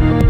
Bye.